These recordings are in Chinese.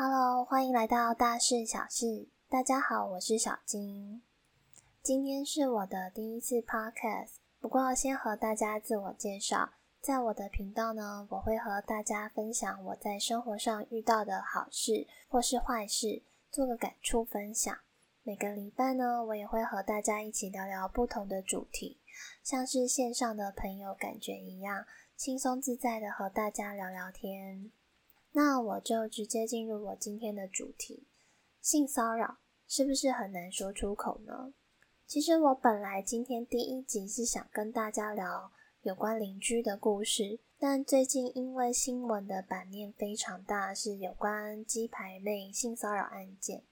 Hello，欢迎来到大事小事。大家好，我是小金。今天是我的第一次 Podcast，不过先和大家自我介绍。在我的频道呢，我会和大家分享我在生活上遇到的好事或是坏事，做个感触分享。每个礼拜呢，我也会和大家一起聊聊不同的主题，像是线上的朋友感觉一样，轻松自在的和大家聊聊天。那我就直接进入我今天的主题：性骚扰是不是很难说出口呢？其实我本来今天第一集是想跟大家聊有关邻居的故事，但最近因为新闻的版面非常大，是有关鸡排妹性骚扰案件。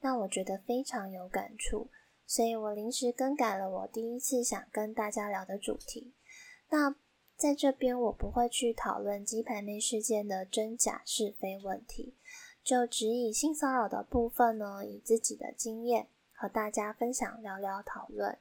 让我觉得非常有感触，所以我临时更改了我第一次想跟大家聊的主题。那在这边我不会去讨论鸡排妹事件的真假是非问题，就只以性骚扰的部分呢，以自己的经验和大家分享聊聊讨论。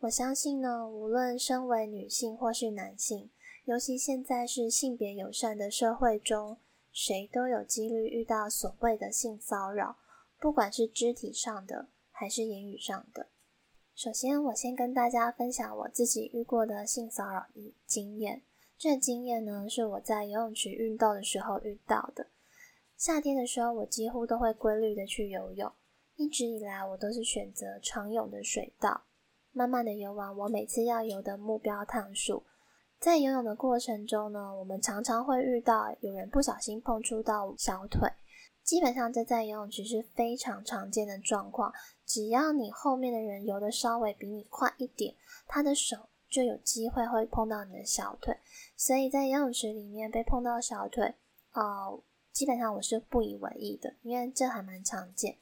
我相信呢，无论身为女性或是男性，尤其现在是性别友善的社会中，谁都有几率遇到所谓的性骚扰。不管是肢体上的还是言语上的，首先我先跟大家分享我自己遇过的性骚扰经验。这经验呢是我在游泳池运动的时候遇到的。夏天的时候，我几乎都会规律的去游泳，一直以来我都是选择长泳的水道，慢慢的游完我每次要游的目标趟数。在游泳的过程中呢，我们常常会遇到有人不小心碰触到小腿。基本上这在游泳池是非常常见的状况，只要你后面的人游的稍微比你快一点，他的手就有机会会碰到你的小腿。所以在游泳池里面被碰到小腿，呃，基本上我是不以为意的，因为这还蛮常见。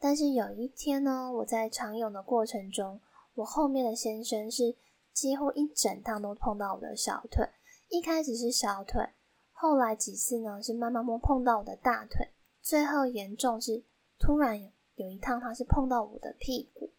但是有一天呢，我在长泳的过程中，我后面的先生是几乎一整趟都碰到我的小腿。一开始是小腿，后来几次呢是慢慢摸碰到我的大腿。最后严重是突然有有一趟他是碰到我的屁股，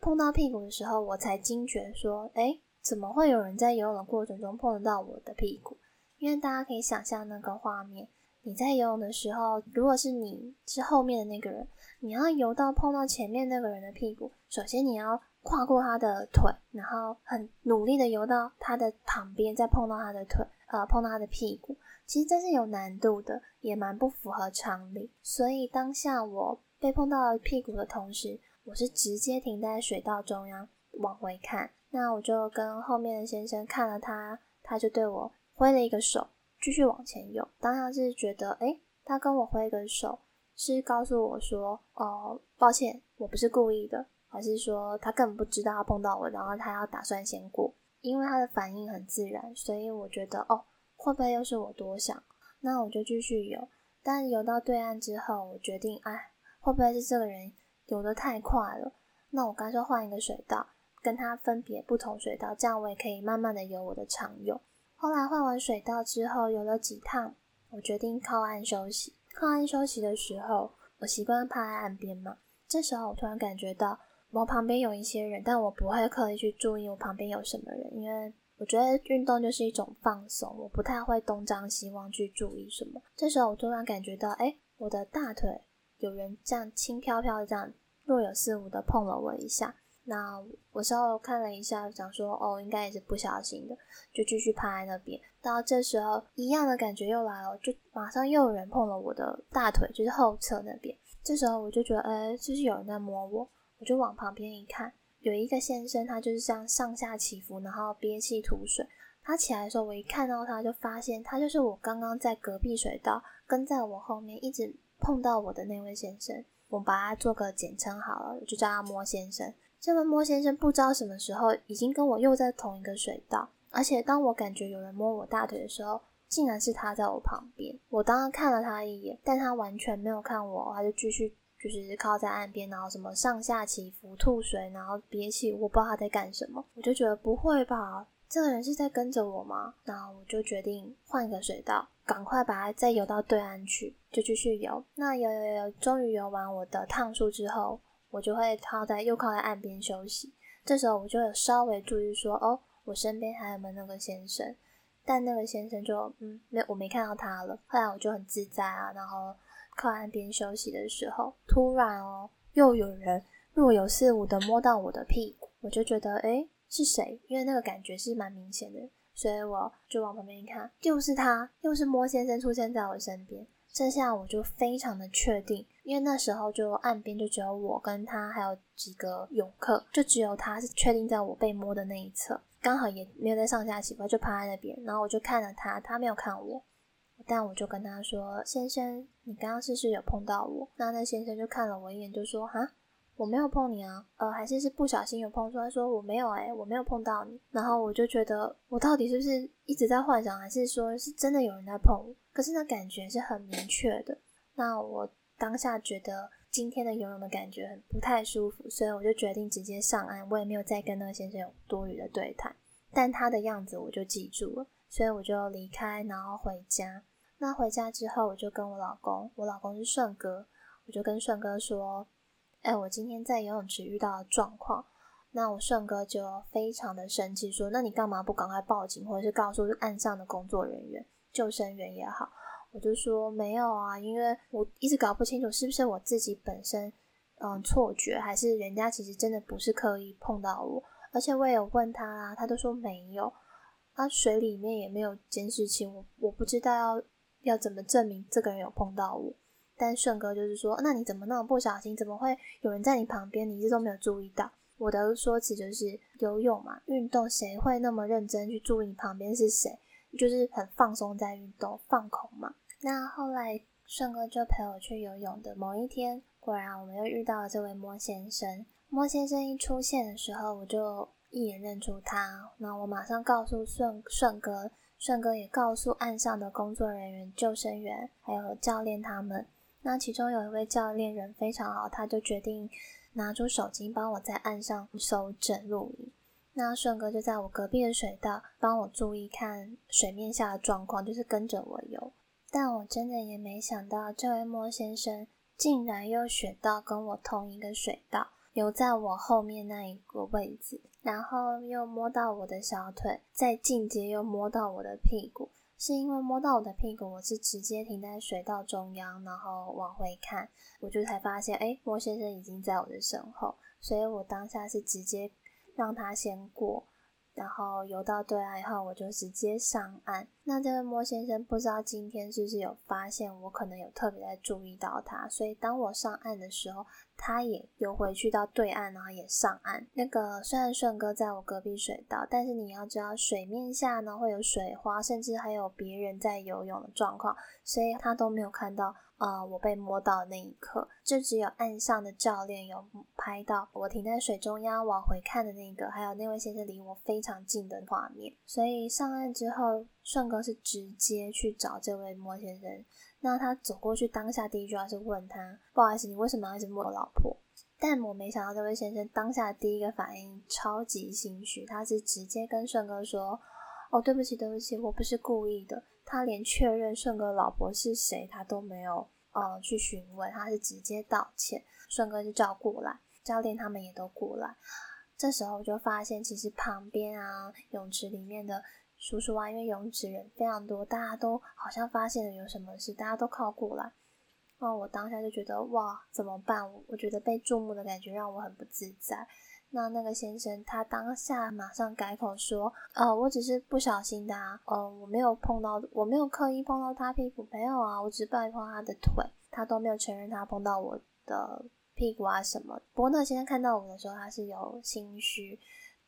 碰到屁股的时候，我才惊觉说，哎，怎么会有人在游泳的过程中碰得到我的屁股？因为大家可以想象那个画面，你在游泳的时候，如果是你是后面的那个人，你要游到碰到前面那个人的屁股，首先你要跨过他的腿，然后很努力的游到他的旁边，再碰到他的腿，呃，碰到他的屁股。其实这是有难度的，也蛮不符合常理。所以当下我被碰到屁股的同时，我是直接停在水道中央往回看。那我就跟后面的先生看了他，他就对我挥了一个手，继续往前游。当下是觉得，哎，他跟我挥个手，是告诉我说，哦，抱歉，我不是故意的，还是说他根本不知道碰到我，然后他要打算先过。因为他的反应很自然，所以我觉得，哦。会不会又是我多想？那我就继续游。但游到对岸之后，我决定，哎，会不会是这个人游得太快了？那我干脆换一个水道，跟他分别不同水道，这样我也可以慢慢的游我的长泳。后来换完水道之后，游了几趟，我决定靠岸休息。靠岸休息的时候，我习惯趴在岸边嘛。这时候我突然感觉到我旁边有一些人，但我不会刻意去注意我旁边有什么人，因为。我觉得运动就是一种放松，我不太会东张西望去注意什么。这时候我突然感觉到，哎，我的大腿有人这样轻飘飘的这样若有似无的碰了我一下。那我稍微看了一下，想说，哦，应该也是不小心的，就继续趴在那边。到这时候，一样的感觉又来了，就马上又有人碰了我的大腿，就是后侧那边。这时候我就觉得，哎，就是有人在摸我，我就往旁边一看。有一个先生，他就是这样上下起伏，然后憋气吐水。他起来的时候，我一看到他就发现，他就是我刚刚在隔壁水道跟在我后面一直碰到我的那位先生。我把他做个简称好了，我就叫他摸先生。这位摸先生不知道什么时候已经跟我又在同一个水道，而且当我感觉有人摸我大腿的时候，竟然是他在我旁边。我当然看了他一眼，但他完全没有看我，他就继续。就是靠在岸边，然后什么上下起伏、吐水，然后憋气，我不知道他在干什么。我就觉得不会吧，这个人是在跟着我吗？然后我就决定换一个水道，赶快把它再游到对岸去，就继续游。那游游游，终于游完我的趟数之后，我就会靠在又靠在岸边休息。这时候我就有稍微注意说，哦，我身边还有没有那个先生？但那个先生就嗯，没我没看到他了。后来我就很自在啊，然后。靠岸边休息的时候，突然哦，又有人若有似无的摸到我的屁股，我就觉得诶是谁？因为那个感觉是蛮明显的，所以我就往旁边一看，又是他，又是莫先生出现在我身边。这下我就非常的确定，因为那时候就岸边就只有我跟他，还有几个游客，就只有他是确定在我被摸的那一侧，刚好也没有在上下起伏，就趴在那边。然后我就看了他，他没有看我，但我就跟他说：“先生，你刚刚是不是有碰到我？”那那先生就看了我一眼，就说：“哈。”我没有碰你啊，呃，还是是不小心有碰出来，说我没有哎，我没有碰到你。然后我就觉得，我到底是不是一直在幻想，还是说是真的有人在碰我？可是那感觉是很明确的。那我当下觉得今天的游泳的感觉很不太舒服，所以我就决定直接上岸。我也没有再跟那个先生有多余的对谈，但他的样子我就记住了，所以我就离开，然后回家。那回家之后，我就跟我老公，我老公是顺哥，我就跟顺哥说。哎，我今天在游泳池遇到了状况，那我顺哥就非常的生气，说：“那你干嘛不赶快报警，或者是告诉岸上的工作人员、救生员也好？”我就说：“没有啊，因为我一直搞不清楚是不是我自己本身嗯错觉，还是人家其实真的不是刻意碰到我，而且我也有问他啊，他都说没有，啊水里面也没有监视器，我我不知道要要怎么证明这个人有碰到我。”但顺哥就是说，那你怎么那么不小心？怎么会有人在你旁边，你一直都没有注意到？我的说辞就是游泳嘛，运动谁会那么认真去注意你旁边是谁？就是很放松在运动，放空嘛。那后来顺哥就陪我去游泳的某一天，果然我们又遇到了这位莫先生。莫先生一出现的时候，我就一眼认出他。那我马上告诉顺顺哥，顺哥也告诉岸上的工作人员、救生员还有教练他们。那其中有一位教练人非常好，他就决定拿出手机帮我在岸上搜证录影。那顺哥就在我隔壁的水道帮我注意看水面下的状况，就是跟着我游。但我真的也没想到，这位莫先生竟然又选到跟我同一个水道，游在我后面那一个位置，然后又摸到我的小腿，再进阶又摸到我的屁股。是因为摸到我的屁股，我是直接停在水道中央，然后往回看，我就才发现，哎，莫先生已经在我的身后，所以我当下是直接让他先过。然后游到对岸以后，我就直接上岸。那这位莫先生不知道今天是不是有发现我可能有特别在注意到他，所以当我上岸的时候，他也游回去到对岸，然后也上岸。那个虽然顺哥在我隔壁水道，但是你要知道水面下呢会有水花，甚至还有别人在游泳的状况，所以他都没有看到。啊！我被摸到的那一刻，就只有岸上的教练有拍到我停在水中央往回看的那个，还有那位先生离我非常近的画面。所以上岸之后，顺哥是直接去找这位莫先生。那他走过去，当下第一句话是问他：“不好意思，你为什么要一直摸我老婆？”但我没想到这位先生当下第一个反应超级心虚，他是直接跟顺哥说：“哦，对不起，对不起，我不是故意的。”他连确认顺哥老婆是谁，他都没有呃去询问，他是直接道歉。顺哥就叫过来，教练他们也都过来。这时候就发现，其实旁边啊泳池里面的叔叔啊，因为泳池人非常多，大家都好像发现了有什么事，大家都靠过来。那，我当下就觉得哇，怎么办？我觉得被注目的感觉让我很不自在。那那个先生，他当下马上改口说：“呃，我只是不小心的啊，呃，我没有碰到，我没有刻意碰到他屁股，没有啊，我只是碰他的腿，他都没有承认他碰到我的屁股啊什么。不过那先生看到我的时候，他是有心虚，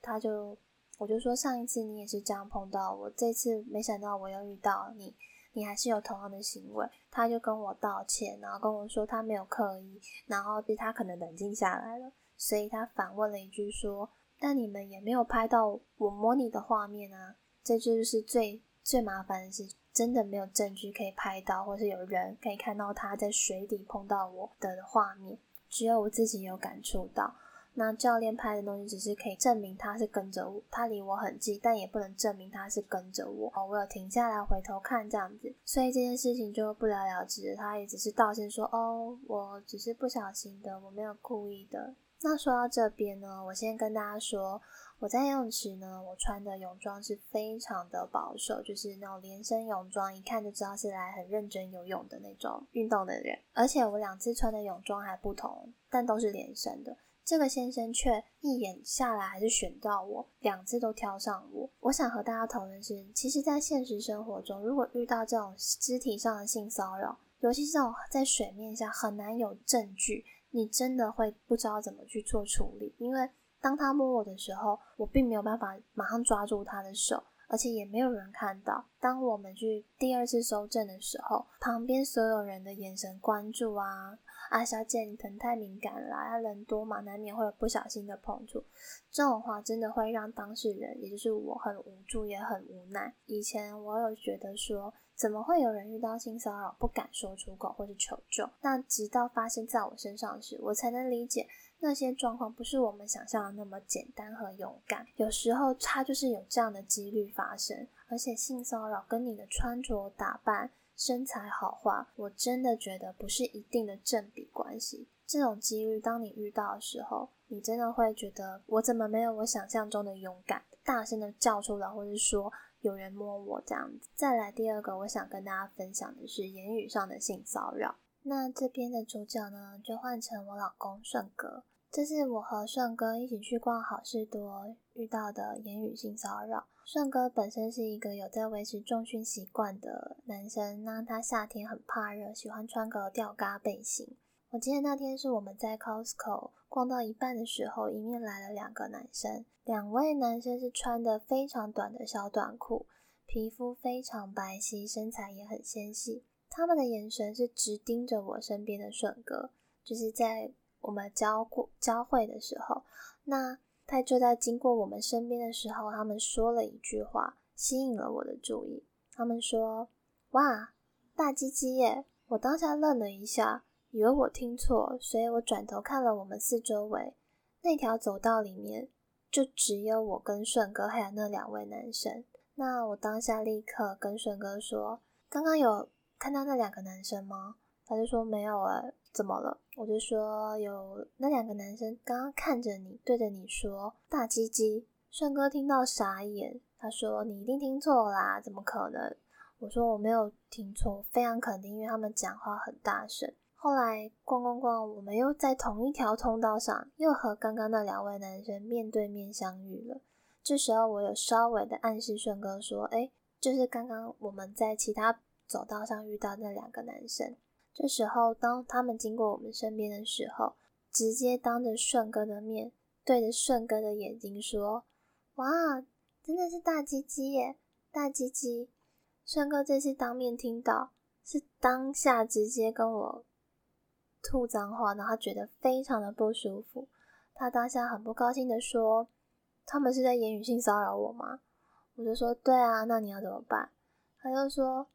他就我就说上一次你也是这样碰到我，这次没想到我又遇到你，你还是有同样的行为。他就跟我道歉，然后跟我说他没有刻意，然后他可能冷静下来了。”所以他反问了一句说：“但你们也没有拍到我摸你的画面啊？这就是最最麻烦的是，真的没有证据可以拍到，或是有人可以看到他在水底碰到我的画面，只有我自己有感触到。那教练拍的东西只是可以证明他是跟着我，他离我很近，但也不能证明他是跟着我。哦，我有停下来回头看这样子，所以这件事情就不了了之。他也只是道歉说：哦，我只是不小心的，我没有故意的。”那说到这边呢，我先跟大家说，我在游泳池呢，我穿的泳装是非常的保守，就是那种连身泳装，一看就知道是来很认真游泳的那种运动的人。而且我两次穿的泳装还不同，但都是连身的。这个先生却一眼下来还是选到我，两次都挑上我。我想和大家讨论是，其实，在现实生活中，如果遇到这种肢体上的性骚扰，尤其这种在水面下很难有证据，你真的会不知道怎么去做处理，因为。当他摸我的时候，我并没有办法马上抓住他的手，而且也没有人看到。当我们去第二次收证的时候，旁边所有人的眼神关注啊，啊，小姐你疼太敏感了，啊，人多嘛，难免会有不小心的碰触。这种话真的会让当事人，也就是我很无助，也很无奈。以前我有觉得说，怎么会有人遇到性骚扰不敢说出口或是求救？那直到发生在我身上时，我才能理解。那些状况不是我们想象的那么简单和勇敢，有时候它就是有这样的几率发生。而且性骚扰跟你的穿着打扮、身材好坏，我真的觉得不是一定的正比关系。这种几率，当你遇到的时候，你真的会觉得我怎么没有我想象中的勇敢，大声的叫出来，或者说有人摸我这样子。再来第二个，我想跟大家分享的是言语上的性骚扰。那这边的主角呢，就换成我老公顺哥。这是我和顺哥一起去逛好事多遇到的言语性骚扰。顺哥本身是一个有在维持重训习惯的男生，那他夏天很怕热，喜欢穿个吊嘎背心。我记得那天是我们在 Costco 逛到一半的时候，迎面来了两个男生。两位男生是穿的非常短的小短裤，皮肤非常白皙，身材也很纤细。他们的眼神是直盯着我身边的顺哥，就是在。我们交过交汇的时候，那他就在经过我们身边的时候，他们说了一句话，吸引了我的注意。他们说：“哇，大鸡鸡耶！”我当下愣了一下，以为我听错，所以我转头看了我们四周围那条走道里面，就只有我跟顺哥还有那两位男生。那我当下立刻跟顺哥说：“刚刚有看到那两个男生吗？”他就说：“没有啊。”怎么了？我就说有那两个男生刚刚看着你，对着你说大鸡鸡。顺哥听到傻眼，他说你一定听错啦，怎么可能？我说我没有听错，非常肯定，因为他们讲话很大声。后来逛逛逛，我们又在同一条通道上，又和刚刚那两位男生面对面相遇了。这时候我有稍微的暗示顺哥说，哎，就是刚刚我们在其他走道上遇到那两个男生。这时候，当他们经过我们身边的时候，直接当着顺哥的面，对着顺哥的眼睛说：“哇，真的是大鸡鸡耶，大鸡鸡！”顺哥这次当面听到，是当下直接跟我吐脏话，然后他觉得非常的不舒服。他当下很不高兴的说：“他们是在言语性骚扰我吗？”我就说：“对啊，那你要怎么办？”他就说。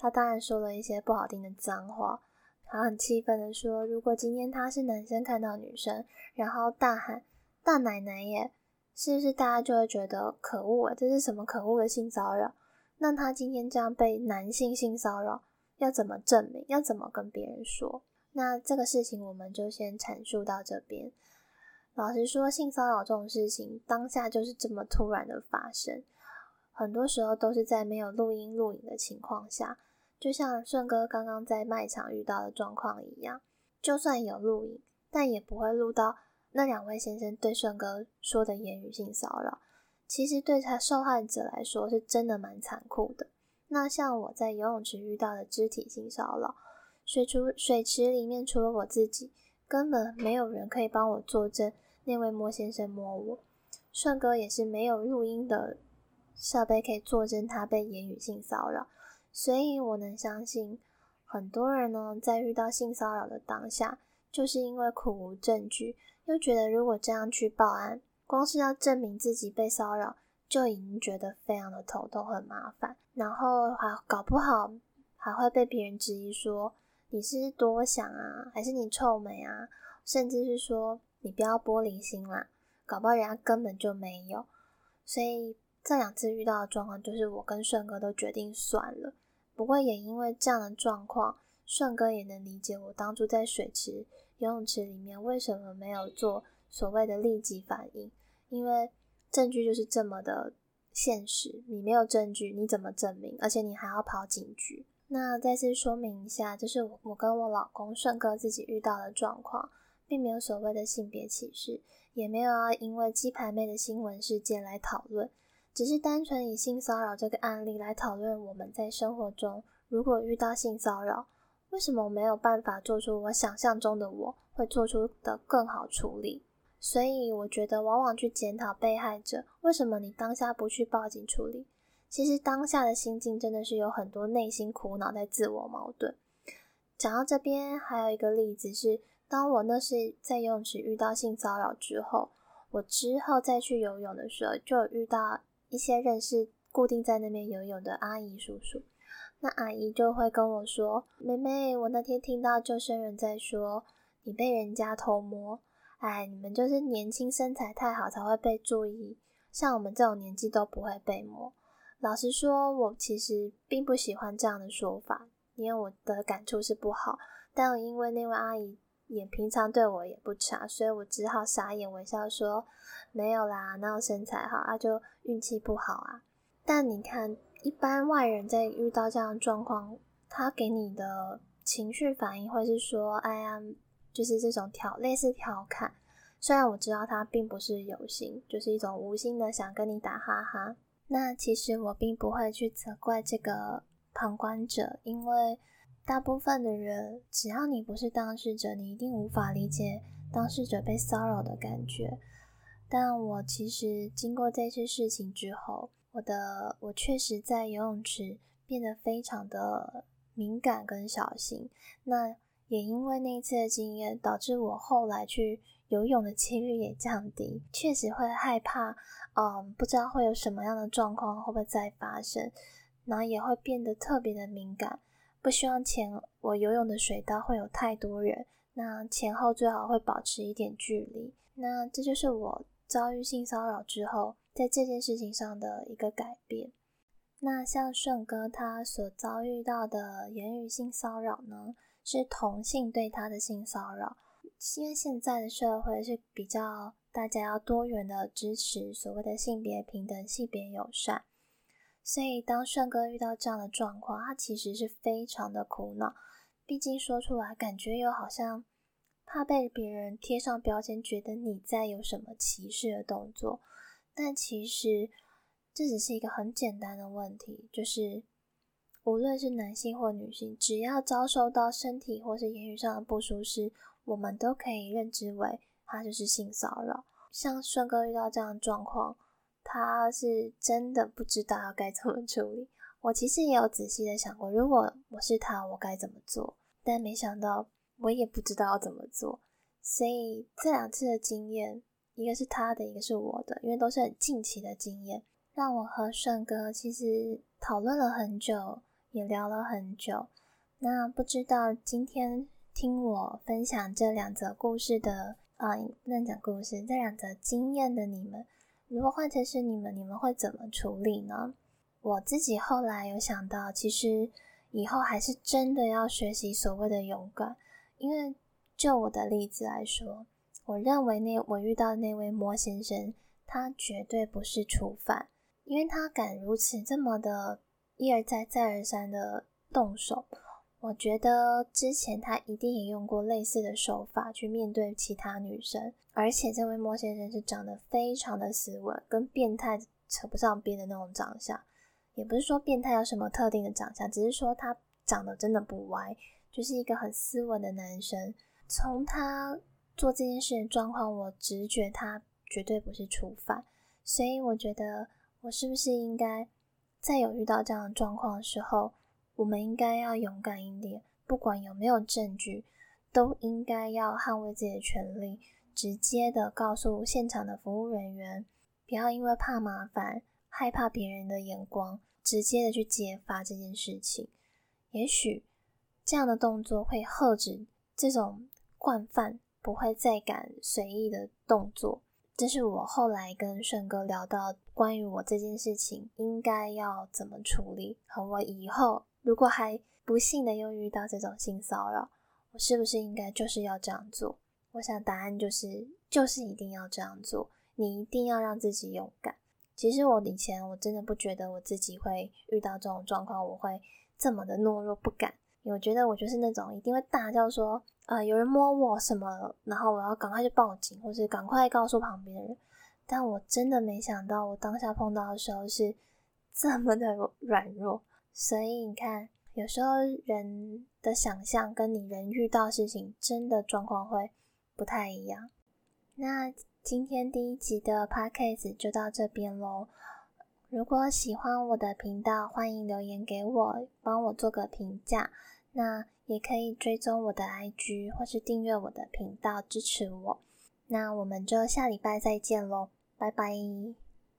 他当然说了一些不好听的脏话，他很气愤的说：“如果今天他是男生看到女生，然后大喊‘大奶奶耶’，是不是大家就会觉得可恶啊？这是什么可恶的性骚扰？那他今天这样被男性性骚扰，要怎么证明？要怎么跟别人说？那这个事情我们就先阐述到这边。老实说，性骚扰这种事情，当下就是这么突然的发生，很多时候都是在没有录音录影的情况下。”就像顺哥刚刚在卖场遇到的状况一样，就算有录影，但也不会录到那两位先生对顺哥说的言语性骚扰。其实对他受害者来说，是真的蛮残酷的。那像我在游泳池遇到的肢体性骚扰，水除水池里面除了我自己，根本没有人可以帮我作证那位莫先生摸我。顺哥也是没有录音的设备可以作证他被言语性骚扰。所以，我能相信很多人呢，在遇到性骚扰的当下，就是因为苦无证据，又觉得如果这样去报案，光是要证明自己被骚扰，就已经觉得非常的头痛、很麻烦，然后还搞不好还会被别人质疑说你是多想啊，还是你臭美啊，甚至是说你不要玻璃心啦，搞不好人家根本就没有，所以。这两次遇到的状况，就是我跟顺哥都决定算了。不过也因为这样的状况，顺哥也能理解我当初在水池游泳池里面为什么没有做所谓的立即反应。因为证据就是这么的现实，你没有证据，你怎么证明？而且你还要跑警局。那再次说明一下，这是我跟我老公顺哥自己遇到的状况，并没有所谓的性别歧视，也没有要因为鸡排妹的新闻事件来讨论，只是单纯以性骚扰这个案例来讨论我们在生活中如果遇到性骚扰，为什么我没有办法做出我想象中的我会做出的更好处理？所以我觉得，往往去检讨被害者，为什么你当下不去报警处理？其实当下的心境真的是有很多内心苦恼，在自我矛盾。讲到这边，还有一个例子是，当我那是在游泳池遇到性骚扰之后，我之后再去游泳的时候，就遇到一些认识固定在那边游泳的阿姨叔叔。那阿姨就会跟我说：“妹妹，我那天听到救生员在说你被人家偷摸，哎，你们就是年轻身材太好才会被注意，像我们这种年纪都不会被摸。”老实说，我其实并不喜欢这样的说法，因为我的感触是不好。但因为那位阿姨也平常对我也不差，所以我只好傻眼微笑说：“没有啦，那我身材好啊，就运气不好啊。”但你看，一般外人在遇到这样的状况，他给你的情绪反应会是说：“哎呀，就是这种调类似调侃。”虽然我知道他并不是有心，就是一种无心的想跟你打哈哈。那其实我并不会去责怪这个旁观者，因为大部分的人，只要你不是当事者，你一定无法理解当事者被骚扰的感觉。但我其实经过这次事情之后，我的我确实在游泳池变得非常的敏感跟小心。那也因为那一次的经验，导致我后来去。游泳的几率也降低，确实会害怕，嗯，不知道会有什么样的状况会不会再发生，然后也会变得特别的敏感，不希望前我游泳的水道会有太多人，那前后最好会保持一点距离。那这就是我遭遇性骚扰之后，在这件事情上的一个改变。那像顺哥他所遭遇到的言语性骚扰呢，是同性对他的性骚扰。因为现在的社会是比较大家要多元的支持所谓的性别平等、性别友善，所以当顺哥遇到这样的状况，他其实是非常的苦恼。毕竟说出来，感觉又好像怕被别人贴上标签，觉得你在有什么歧视的动作。但其实这只是一个很简单的问题，就是无论是男性或女性，只要遭受到身体或是言语上的不舒适。我们都可以认知为他就是性骚扰。像顺哥遇到这样的状况，他是真的不知道要该怎么处理。我其实也有仔细的想过，如果我是他，我该怎么做？但没想到我也不知道要怎么做。所以这两次的经验，一个是他的，一个是我的，因为都是很近期的经验，让我和顺哥其实讨论了很久，也聊了很久。那不知道今天。听我分享这两则故事的啊，不能讲故事，这两则经验的你们，如果换成是你们，你们会怎么处理呢？我自己后来有想到，其实以后还是真的要学习所谓的勇敢，因为就我的例子来说，我认为那我遇到的那位莫先生，他绝对不是初犯，因为他敢如此这么的一而再再而三的动手。我觉得之前他一定也用过类似的手法去面对其他女生，而且这位莫先生是长得非常的斯文，跟变态扯不上边的那种长相。也不是说变态有什么特定的长相，只是说他长得真的不歪，就是一个很斯文的男生。从他做这件事的状况，我直觉他绝对不是初犯，所以我觉得我是不是应该在有遇到这样的状况的时候。我们应该要勇敢一点，不管有没有证据，都应该要捍卫自己的权利，直接的告诉现场的服务人员，不要因为怕麻烦、害怕别人的眼光，直接的去揭发这件事情。也许这样的动作会遏止这种惯犯不会再敢随意的动作。这是我后来跟顺哥聊到关于我这件事情应该要怎么处理，和我以后。如果还不幸的又遇到这种性骚扰，我是不是应该就是要这样做？我想答案就是，就是一定要这样做。你一定要让自己勇敢。其实我以前我真的不觉得我自己会遇到这种状况，我会这么的懦弱不敢。我觉得我就是那种一定会大叫说，呃，有人摸我什么，然后我要赶快去报警，或是赶快告诉旁边的人。但我真的没想到，我当下碰到的时候是这么的软弱。所以你看，有时候人的想象跟你人遇到事情真的状况会不太一样。那今天第一集的 podcast 就到这边喽。如果喜欢我的频道，欢迎留言给我，帮我做个评价。那也可以追踪我的 IG 或是订阅我的频道支持我。那我们就下礼拜再见喽，拜拜。